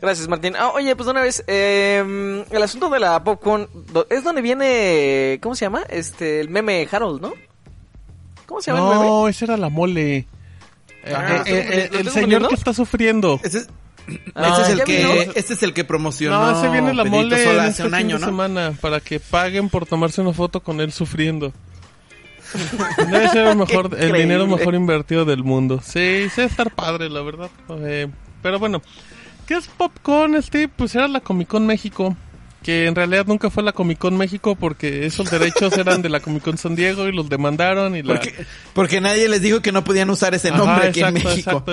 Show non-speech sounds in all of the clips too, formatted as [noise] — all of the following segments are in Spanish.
Gracias, Martín. Ah, oye, pues de una vez, eh, el asunto de la popcorn es donde viene, ¿cómo se llama? Este, el meme Harold, ¿no? ¿Cómo se llama el meme? No, ese era la mole. Eh, Ajá. eh, eh, ¿Lo el señor que está sufriendo. Ese, es- Ah, ese es el ¿ya que, este es el que promocionó No, ese viene la Pedrito mole Sola hace este un fin año, de ¿no? semana para que paguen por tomarse una foto con él sufriendo. [laughs] Debe ser el mejor, el dinero mejor invertido del mundo. Sí, sí, estar padre, la verdad. Eh, pero bueno, ¿qué es Popcorn, Steve? Pues era la Comic Con México. Que en realidad nunca fue la Comic Con México porque esos derechos eran de la Comic Con San Diego y los demandaron y la... Porque, porque nadie les dijo que no podían usar ese Ajá, nombre aquí exacto, en México. exacto.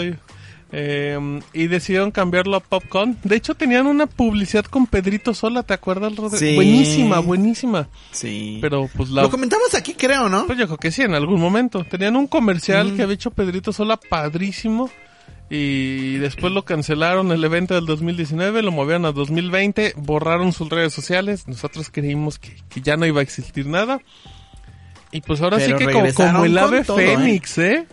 Eh, y decidieron cambiarlo a Popcorn. De hecho, tenían una publicidad con Pedrito Sola, ¿te acuerdas? Sí. Buenísima, buenísima. Sí. Pero pues la... Lo comentamos aquí, creo, ¿no? Pues yo creo que sí, en algún momento. Tenían un comercial que había hecho Pedrito Sola padrísimo. Y después lo cancelaron el evento del 2019, lo movieron a 2020, borraron sus redes sociales. Nosotros creímos que, que ya no iba a existir nada. Y pues ahora Pero sí que como, el ave todo, ¿eh? fénix, ¿eh?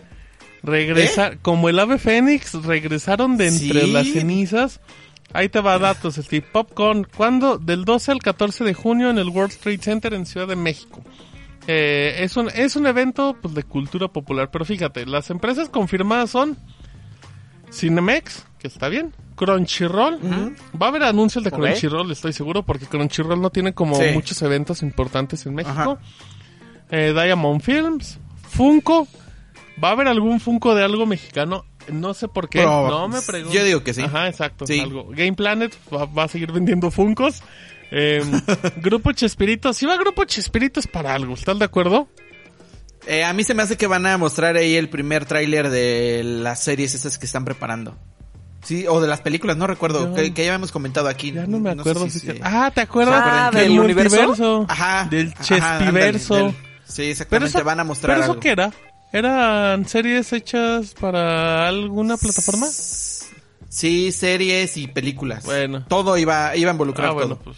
Regresa, como el ave fénix, regresaron de entre Sí. las cenizas. Ahí te va datos, Steve. Popcorn, ¿cuándo? Del 12 al 14 de junio en el World Trade Center en Ciudad de México. Eh, es, un, es un evento pues, de cultura popular, pero fíjate, las empresas confirmadas son Cinemex, que está bien, Crunchyroll, va a haber anuncios de. Crunchyroll, estoy seguro, porque Crunchyroll no tiene como Sí. muchos eventos importantes en México. Eh, Diamond Films, Funko, va a haber algún Funko de algo mexicano, no sé por qué, no me pregunto. Yo digo que sí. Ajá, exacto, Sí. algo. Game Planet va, va a seguir vendiendo Funkos. Eh, [laughs] Grupo Chespirito, si va Grupo Chespirito es para algo, ¿estás de acuerdo? Eh, a mí se me hace que van a mostrar ahí el primer tráiler de las series esas que están preparando. Sí, o de las películas, no recuerdo, que, que ya habíamos comentado aquí. Ya no me sé si si Ah, ¿te acuerdas? Ah, Del ¿del universo? multiverso. Ajá. Del Chespiverso. del- Sí, Pero exactamente, eso, van a mostrar ¿Pero eso algo. qué era? ¿Eran series hechas para alguna plataforma? Sí, series y películas. Bueno. Todo iba, iba a involucrar Ah, bueno, todo. pues,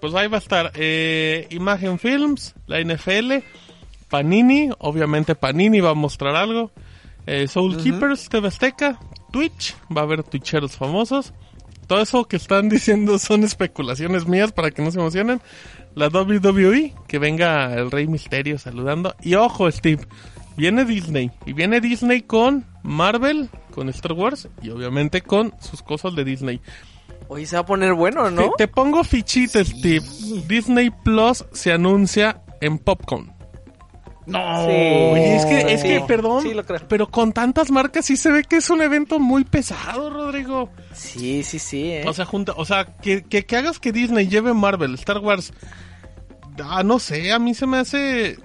pues ahí va a estar. Eh, Imagen Films, la NFL, Panini, obviamente Panini va a mostrar algo. Eh, Soul Keepers, TV Azteca, Twitch, va a haber twitcheros famosos. Todo eso que están [laughs] diciendo son especulaciones mías para que no se emocionen. La WWE, que venga el Rey Misterio saludando. Y ojo, Steve, viene Disney. Y viene Disney con Marvel, con Star Wars y obviamente con sus cosas de Disney. Oye, se va a poner bueno, ¿no? Te, te pongo fichita, Steve. Disney Plus se anuncia en Popcorn. No. Sí. Oye, es que, es que, perdón, Sí, lo creo. pero con tantas marcas sí se ve que es un evento muy pesado, Rodrigo. Sí, sí, sí, ¿eh? O sea, junta, o sea, que, que, que hagas que Disney lleve Marvel, Star Wars. Ah, no sé, a mí se me hace.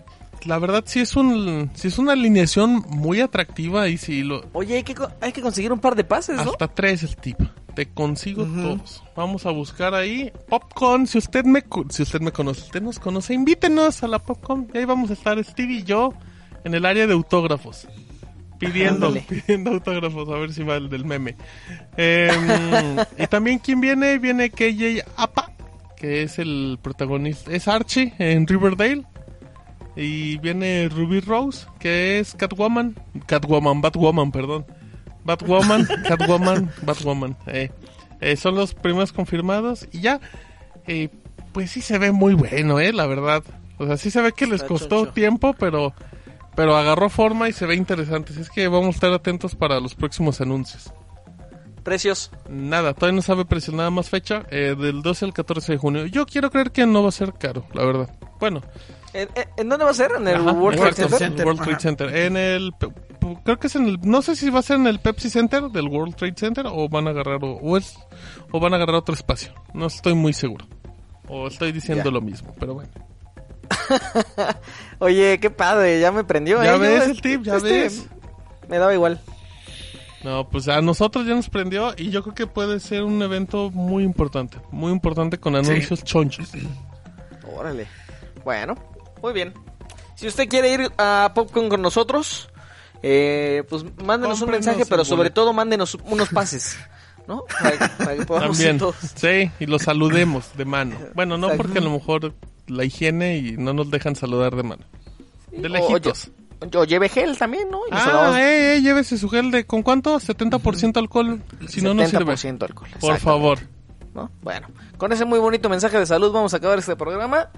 La verdad, sí es un, sí es una alineación muy atractiva y sí lo. Oye, hay que, hay que conseguir un par de pases, ¿no? Hasta tres, Steve. Te consigo todos. Vamos a buscar ahí. Popcorn, si usted me si usted me conoce, usted nos conoce, invítenos a la Popcorn. Y ahí vamos a estar Steve y yo en el área de autógrafos. Pidiendo, Ándale. pidiendo autógrafos, a ver si va el del meme. Em, y también, ¿quién viene? Viene KJ Apa, que es el protagonista, es Archie en Riverdale. Y viene Ruby Rose, que es Catwoman. Catwoman, Batwoman, perdón. Batwoman, Catwoman, Batwoman. Eh, eh, son los primeros confirmados. Y ya, eh, pues sí se ve muy bueno, eh, la verdad. O sea, sí se ve que les costó tiempo, pero, pero agarró forma y se ve interesante. Así es que vamos a estar atentos para los próximos anuncios. Precios. Nada, todavía no sabe precio, nada más fecha. eh, del 12 al 14 de junio. Yo quiero creer que no va a ser caro, la verdad. Bueno, ¿En, dónde va a ser? ¿En el Ajá, World Trade Center? World Trade. Center. En el, creo que es en el, no sé si va a ser en el Pepsi Center del World Trade Center o van a agarrar o, o es o van a agarrar otro espacio. No estoy muy seguro. O estoy diciendo lo mismo, pero bueno. [laughs] Oye, qué padre, ya me prendió, Ya ¿eh? ves Yo, el tip, ya ves. Me daba igual. No, pues a nosotros ya nos prendió y yo creo que puede ser un evento muy importante, muy importante con anuncios chonchos. Órale. Bueno, muy bien. Si usted quiere ir a Popcorn con nosotros, eh, pues mándenos un mensaje, pero sobre boleto. todo mándenos unos pases, ¿no? [laughs] Para, que- para que podamos ir También, todos. sí, y los saludemos de mano. Bueno, no porque a lo mejor la higiene y no nos dejan saludar de mano. De lejitos. Yo lleve gel también, ¿no? Y Ah, eh, eh, llévese su gel de, ¿con cuánto? 70% alcohol. Si no, no sirve. 70% alcohol. Por favor. ¿no? Bueno, con ese muy bonito mensaje de salud vamos a acabar este programa.